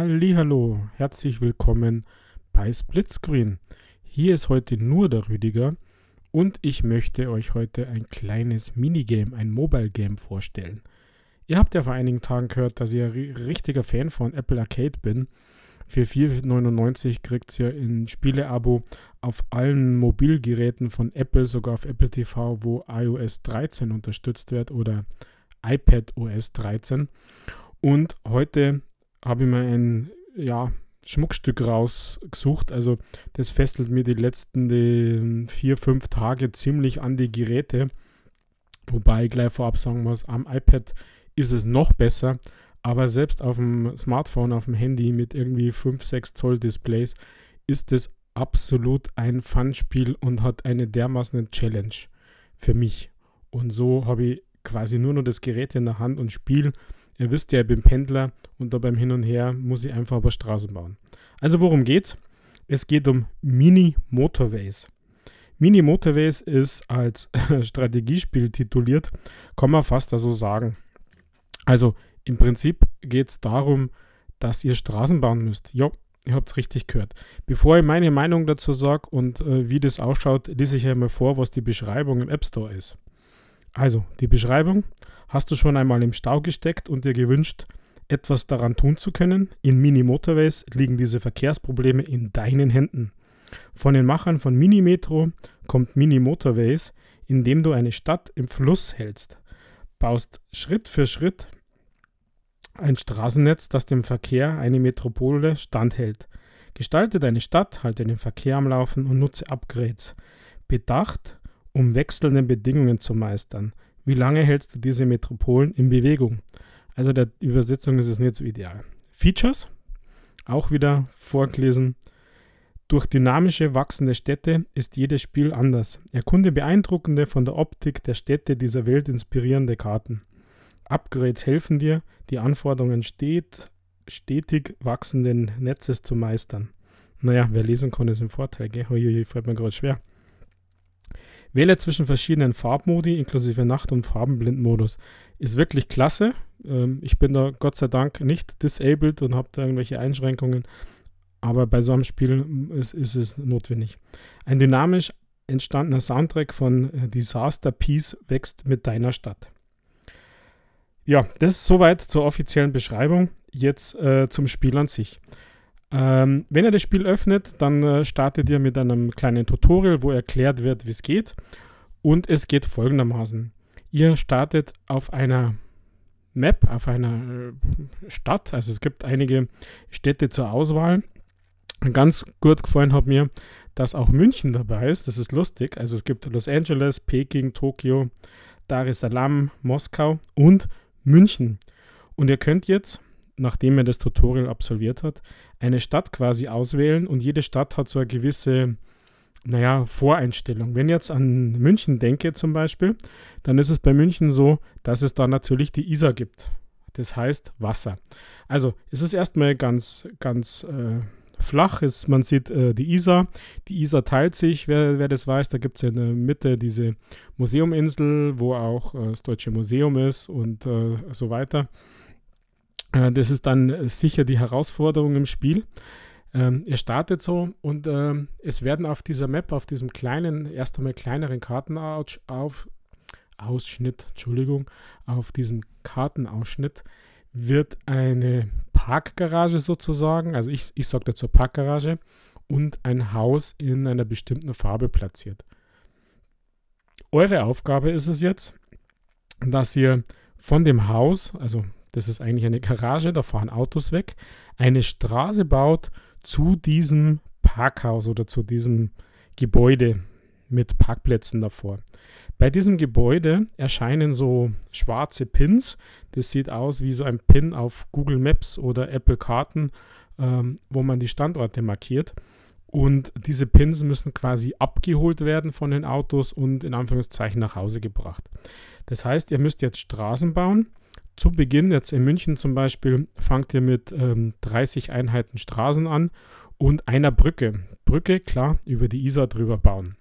Hallo, herzlich willkommen bei Splitscreen. Hier ist heute nur der Rüdiger und ich möchte euch heute ein kleines Minigame, ein Mobile Game vorstellen. Ihr habt ja vor einigen Tagen gehört, dass ich ein richtiger Fan von Apple Arcade bin. Für 4,99 kriegt ihr ein Spieleabo auf allen Mobilgeräten von Apple, sogar auf Apple TV, wo iOS 13 unterstützt wird oder iPad OS 13. Und heute habe ich mir ein ja, Schmuckstück rausgesucht. Also das festelt mir die letzten die vier, fünf Tage ziemlich an die Geräte. Wobei ich gleich vorab sagen muss, am iPad ist es noch besser. Aber selbst auf dem Smartphone, auf dem Handy mit irgendwie 5, 6 Zoll Displays ist es absolut ein Fun-Spiel und hat eine dermaßen Challenge für mich. Und so habe ich quasi nur noch das Gerät in der Hand und spiele Ihr wisst ja, ich bin Pendler und da beim Hin und Her muss ich einfach über Straßen bauen. Also worum geht's? Es geht um Mini Motorways. Mini Motorways ist als Strategiespiel tituliert, kann man fast so sagen. Also im Prinzip geht es darum, dass ihr Straßen bauen müsst. Ja, ihr habt es richtig gehört. Bevor ich meine Meinung dazu sage und äh, wie das ausschaut, lese ich einmal vor, was die Beschreibung im App Store ist. Also, die Beschreibung. Hast du schon einmal im Stau gesteckt und dir gewünscht, etwas daran tun zu können? In Mini Motorways liegen diese Verkehrsprobleme in deinen Händen. Von den Machern von Mini Metro kommt Mini Motorways, indem du eine Stadt im Fluss hältst. Baust Schritt für Schritt ein Straßennetz, das dem Verkehr eine Metropole standhält. Gestalte deine Stadt, halte den Verkehr am Laufen und nutze Upgrades. Bedacht, um wechselnde Bedingungen zu meistern. Wie lange hältst du diese Metropolen in Bewegung? Also der Übersetzung ist es nicht so ideal. Features, auch wieder vorgelesen. Durch dynamische, wachsende Städte ist jedes Spiel anders. Erkunde beeindruckende, von der Optik der Städte dieser Welt inspirierende Karten. Upgrades helfen dir, die Anforderungen stet, stetig wachsenden Netzes zu meistern. Naja, wer lesen kann, ist ein Vorteil, gell? Ui, fällt mir gerade schwer. Wähle zwischen verschiedenen Farbmodi inklusive Nacht- und Farbenblindmodus. Ist wirklich klasse. Ähm, ich bin da Gott sei Dank nicht disabled und habe da irgendwelche Einschränkungen. Aber bei so einem Spiel ist, ist es notwendig. Ein dynamisch entstandener Soundtrack von äh, Disaster Peace wächst mit deiner Stadt. Ja, das ist soweit zur offiziellen Beschreibung. Jetzt äh, zum Spiel an sich. Ähm, wenn ihr das Spiel öffnet, dann äh, startet ihr mit einem kleinen Tutorial, wo erklärt wird, wie es geht. Und es geht folgendermaßen. Ihr startet auf einer Map, auf einer äh, Stadt. Also es gibt einige Städte zur Auswahl. Ganz gut gefallen hat mir, dass auch München dabei ist. Das ist lustig. Also es gibt Los Angeles, Peking, Tokio, Dar es Salaam, Moskau und München. Und ihr könnt jetzt nachdem er das Tutorial absolviert hat, eine Stadt quasi auswählen und jede Stadt hat so eine gewisse, naja, Voreinstellung. Wenn ich jetzt an München denke zum Beispiel, dann ist es bei München so, dass es da natürlich die Isar gibt. Das heißt Wasser. Also es ist erstmal ganz, ganz äh, flach. Es, man sieht äh, die Isar. Die Isar teilt sich, wer, wer das weiß. Da gibt es ja in der Mitte diese Museuminsel, wo auch äh, das Deutsche Museum ist und äh, so weiter. Äh, das ist dann sicher die Herausforderung im Spiel. Ähm, er startet so und ähm, es werden auf dieser Map, auf diesem kleinen, erst einmal kleineren Kartenausschnitt, Entschuldigung, auf diesem Kartenausschnitt wird eine Parkgarage sozusagen, also ich, ich sage dazu Parkgarage, und ein Haus in einer bestimmten Farbe platziert. Eure Aufgabe ist es jetzt, dass ihr von dem Haus, also das ist eigentlich eine Garage, da fahren Autos weg, eine Straße baut zu diesem Parkhaus oder zu diesem Gebäude mit Parkplätzen davor. Bei diesem Gebäude erscheinen so schwarze Pins. Das sieht aus wie so ein Pin auf Google Maps oder Apple Karten, ähm, wo man die Standorte markiert. Und diese Pins müssen quasi abgeholt werden von den Autos und in Anführungszeichen nach Hause gebracht. Das heißt, ihr müsst jetzt Straßen bauen zu Beginn, jetzt in München zum Beispiel, fangt ihr mit ähm, 30 Einheiten Straßen an und einer Brücke. Brücke, klar, über die Isar drüber bauen.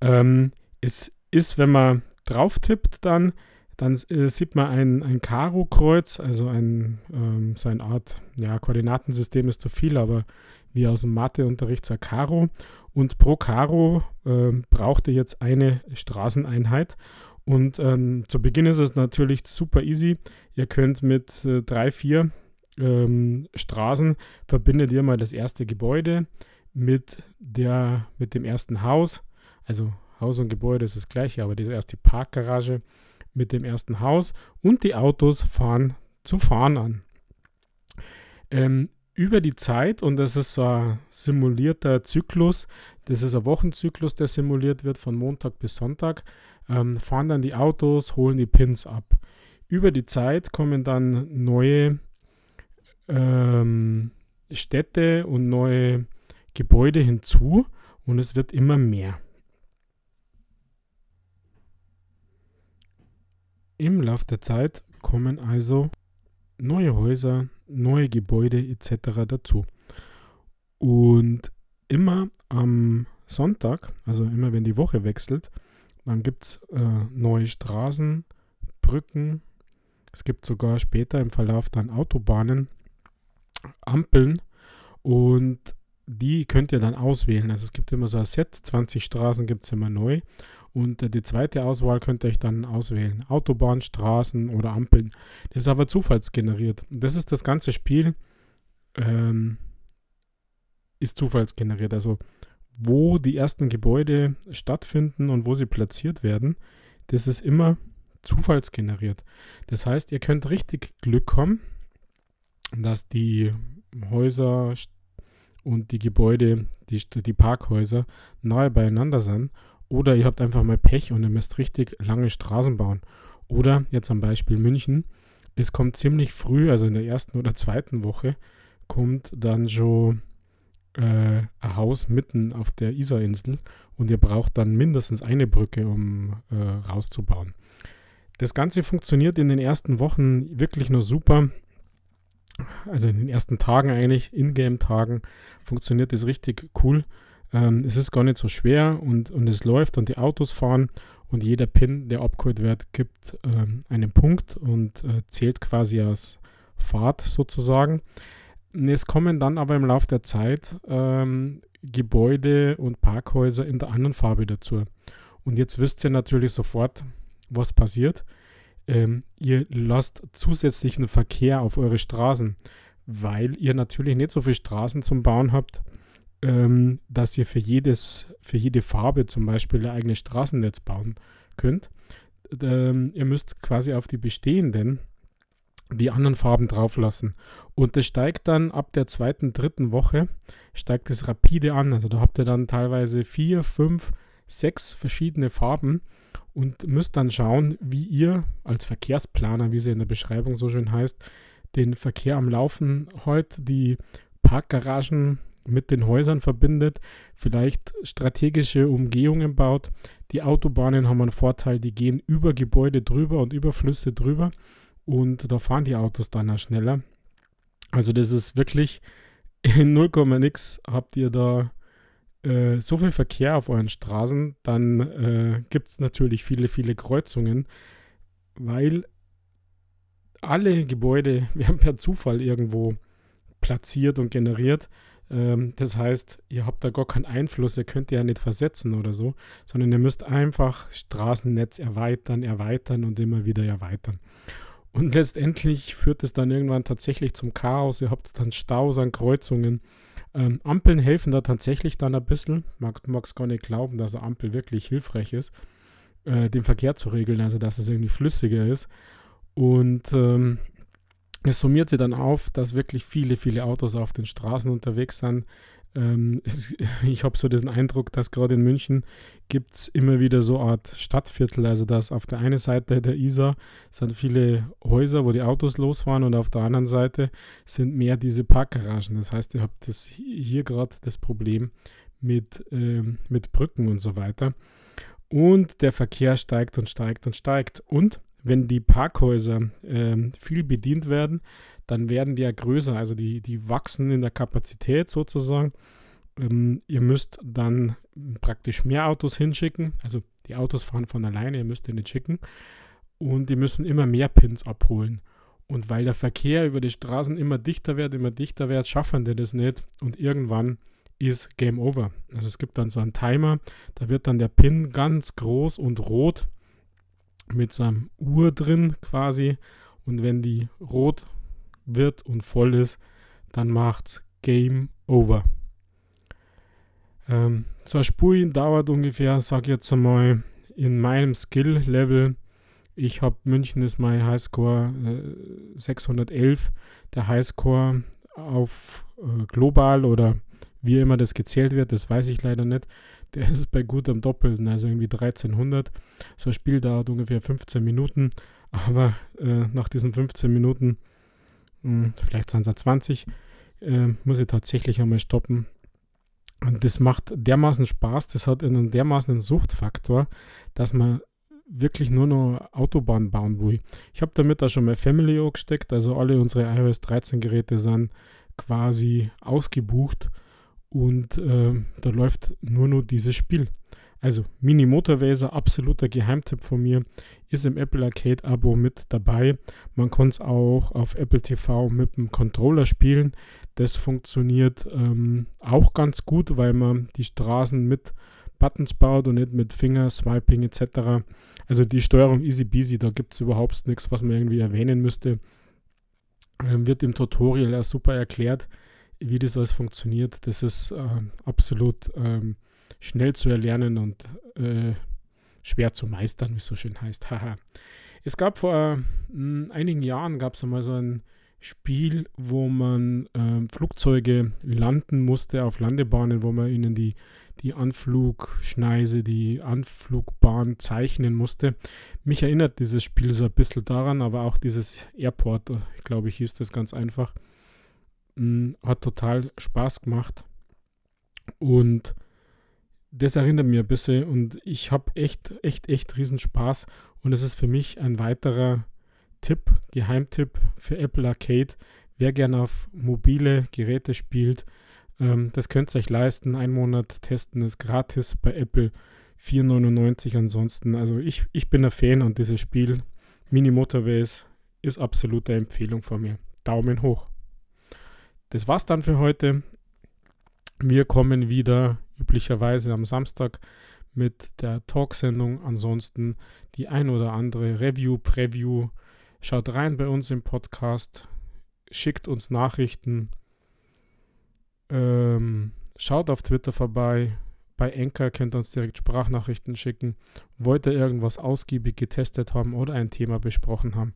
Ähm, es ist, wenn man drauf tippt, dann, Dann äh, sieht man ein, ein Karo-Kreuz, also ein, ähm, so eine Art, ja, Koordinatensystem ist zu viel, aber wie aus dem Matheunterricht ein Karo. Und pro Karo äh, braucht ihr jetzt eine Straßeneinheit. Und ähm, zu Beginn ist es natürlich super easy. Ihr könnt mit äh, drei, vier ähm, Straßen verbindet ihr mal das erste Gebäude mit, der, mit dem ersten Haus. Also Haus und Gebäude ist das gleiche, aber diese erste Parkgarage mit dem ersten Haus und die Autos fahren zu fahren an. Ähm, über die Zeit, und das ist so ein simulierter Zyklus, das ist ein Wochenzyklus, der simuliert wird von Montag bis Sonntag, ähm, fahren dann die Autos, holen die Pins ab. Über die Zeit kommen dann neue ähm, Städte und neue Gebäude hinzu und es wird immer mehr. Im Laufe der Zeit kommen also neue Häuser, neue Gebäude etc. dazu. Und immer am Sonntag, also immer wenn die Woche wechselt, dann gibt es äh, neue Straßen, Brücken, es gibt sogar später im Verlauf dann Autobahnen, Ampeln und die könnt ihr dann auswählen. Also es gibt immer so ein Set, 20 Straßen gibt es immer neu und äh, die zweite Auswahl könnt ihr euch dann auswählen. Autobahn, Straßen oder Ampeln. Das ist aber zufallsgeneriert. Das ist das ganze Spiel, ähm, ist zufallsgeneriert. Also wo die ersten Gebäude stattfinden und wo sie platziert werden, das ist immer zufallsgeneriert. Das heißt, ihr könnt richtig Glück haben, dass die Häuser und die Gebäude, die, die Parkhäuser nahe beieinander sind oder ihr habt einfach mal Pech und ihr müsst richtig lange Straßen bauen. Oder jetzt am Beispiel München. Es kommt ziemlich früh, also in der ersten oder zweiten Woche, kommt dann schon äh, ein Haus mitten auf der Isarinsel und ihr braucht dann mindestens eine Brücke, um äh, rauszubauen. Das Ganze funktioniert in den ersten Wochen wirklich nur super. Also in den ersten Tagen eigentlich, Ingame-Tagen, funktioniert das richtig cool. Ähm, es ist gar nicht so schwer und, und es läuft und die Autos fahren und jeder Pin, der abgeholt wird, gibt ähm, einen Punkt und äh, zählt quasi als Fahrt sozusagen. Es kommen dann aber im Laufe der Zeit ähm, Gebäude und Parkhäuser in der anderen Farbe dazu. Und jetzt wisst ihr natürlich sofort, was passiert. Ähm, ihr lasst zusätzlichen Verkehr auf eure Straßen, weil ihr natürlich nicht so viele Straßen zum Bauen habt ähm, dass ihr für, jedes, für jede Farbe zum Beispiel ein eigenes Straßennetz bauen könnt. Ähm, ihr müsst quasi auf die bestehenden die anderen Farben drauflassen. Und das steigt dann ab der zweiten, dritten Woche, steigt es rapide an. Also da habt ihr dann teilweise vier, fünf, sechs verschiedene Farben und müsst dann schauen, wie ihr als Verkehrsplaner, wie sie in der Beschreibung so schön heißt, den Verkehr am Laufen heute, die Parkgaragen mit den Häusern verbindet, vielleicht strategische Umgehungen baut. Die Autobahnen haben einen Vorteil, die gehen über Gebäude drüber und über Flüsse drüber und da fahren die Autos dann auch schneller. Also das ist wirklich in 0, nix habt ihr da äh, so viel Verkehr auf euren Straßen, dann äh, gibt es natürlich viele, viele Kreuzungen, weil alle Gebäude werden per Zufall irgendwo platziert und generiert. Ähm, das heißt, ihr habt da gar keinen Einfluss, ihr könnt ja nicht versetzen oder so, sondern ihr müsst einfach Straßennetz erweitern, erweitern und immer wieder erweitern. Und letztendlich führt es dann irgendwann tatsächlich zum Chaos. Ihr habt dann Staus an Kreuzungen. Ähm, Ampeln helfen da tatsächlich dann ein bisschen. Mag es gar nicht glauben, dass eine Ampel wirklich hilfreich ist, äh, den Verkehr zu regeln, also dass es irgendwie flüssiger ist. Und ähm, es summiert sich dann auf, dass wirklich viele, viele Autos auf den Straßen unterwegs sind. Ähm, ist, ich habe so den Eindruck, dass gerade in München gibt es immer wieder so eine Art Stadtviertel. Also dass auf der einen Seite der Isar sind viele Häuser, wo die Autos losfahren und auf der anderen Seite sind mehr diese Parkgaragen. Das heißt, ihr habt das hier gerade das Problem mit, ähm, mit Brücken und so weiter. Und der Verkehr steigt und steigt und steigt. Und wenn die Parkhäuser äh, viel bedient werden, dann werden die ja größer, also die, die wachsen in der Kapazität sozusagen. Ähm, ihr müsst dann praktisch mehr Autos hinschicken, also die Autos fahren von alleine, ihr müsst die nicht schicken. und die müssen immer mehr Pins abholen. Und weil der Verkehr über die Straßen immer dichter wird, immer dichter wird, schaffen die das nicht und irgendwann ist Game Over. Also es gibt dann so einen Timer, da wird dann der Pin ganz groß und rot mit so einem Uhr drin quasi und wenn die rot wird und voll ist, dann macht's Game Over. Ähm, so ein Spiel dauert ungefähr, sag ich jetzt einmal, in meinem Skill-Level. Ich habe München ist mein Highscore äh, 611. Der Highscore auf äh, global oder wie immer das gezählt wird, das weiß ich leider nicht. Der ist bei gutem Doppelten, also irgendwie 1300. So ein Spiel dauert ungefähr 15 Minuten, aber äh, nach diesen 15 Minuten, vielleicht sind es 20, äh, muss ich tatsächlich einmal stoppen. Und das macht dermaßen Spaß, das hat einen dermaßen Suchtfaktor, dass man wirklich nur noch Autobahn bauen will. Ich habe damit da schon mal Family gesteckt, also alle unsere iOS 13 Geräte sind quasi ausgebucht und äh, da läuft nur noch dieses Spiel. Also Mini Motorwaser, absoluter Geheimtipp von mir, ist im Apple Arcade Abo mit dabei. Man kann es auch auf Apple TV mit dem Controller spielen. Das funktioniert ähm, auch ganz gut, weil man die Straßen mit Buttons baut und nicht mit Fingerswiping etc. Also die Steuerung easy peasy, da gibt es überhaupt nichts, was man irgendwie erwähnen müsste. Ähm, wird im Tutorial ja super erklärt, wie das alles funktioniert. Das ist äh, absolut ähm, schnell zu erlernen und äh, schwer zu meistern, wie es so schön heißt. Haha. es gab vor äh, einigen Jahren gab es einmal so ein Spiel, wo man äh, Flugzeuge landen musste auf Landebahnen, wo man ihnen die, die Anflugschneise, die Anflugbahn zeichnen musste. Mich erinnert dieses Spiel so ein bisschen daran, aber auch dieses Airport, ich glaube ich, hieß das ganz einfach. Mh, hat total Spaß gemacht. Und das erinnert mich ein bisschen und ich habe echt, echt, echt riesen Spaß und es ist für mich ein weiterer Tipp, Geheimtipp für Apple Arcade. Wer gerne auf mobile Geräte spielt, ähm, das könnt ihr euch leisten. Ein Monat testen ist gratis bei Apple 4,99 ansonsten. Also ich, ich bin ein Fan und dieses Spiel Mini Motorways ist absolute Empfehlung von mir. Daumen hoch. Das war's dann für heute. Wir kommen wieder üblicherweise am Samstag mit der Talksendung. Ansonsten die ein oder andere Review, Preview. Schaut rein bei uns im Podcast, schickt uns Nachrichten, ähm, schaut auf Twitter vorbei. Bei Enker könnt ihr uns direkt Sprachnachrichten schicken. Wollt ihr irgendwas ausgiebig getestet haben oder ein Thema besprochen haben,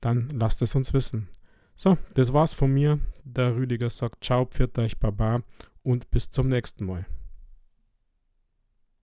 dann lasst es uns wissen. So, das war's von mir. Der Rüdiger sagt Ciao, pfiat euch, Baba und bis zum nächsten Mal.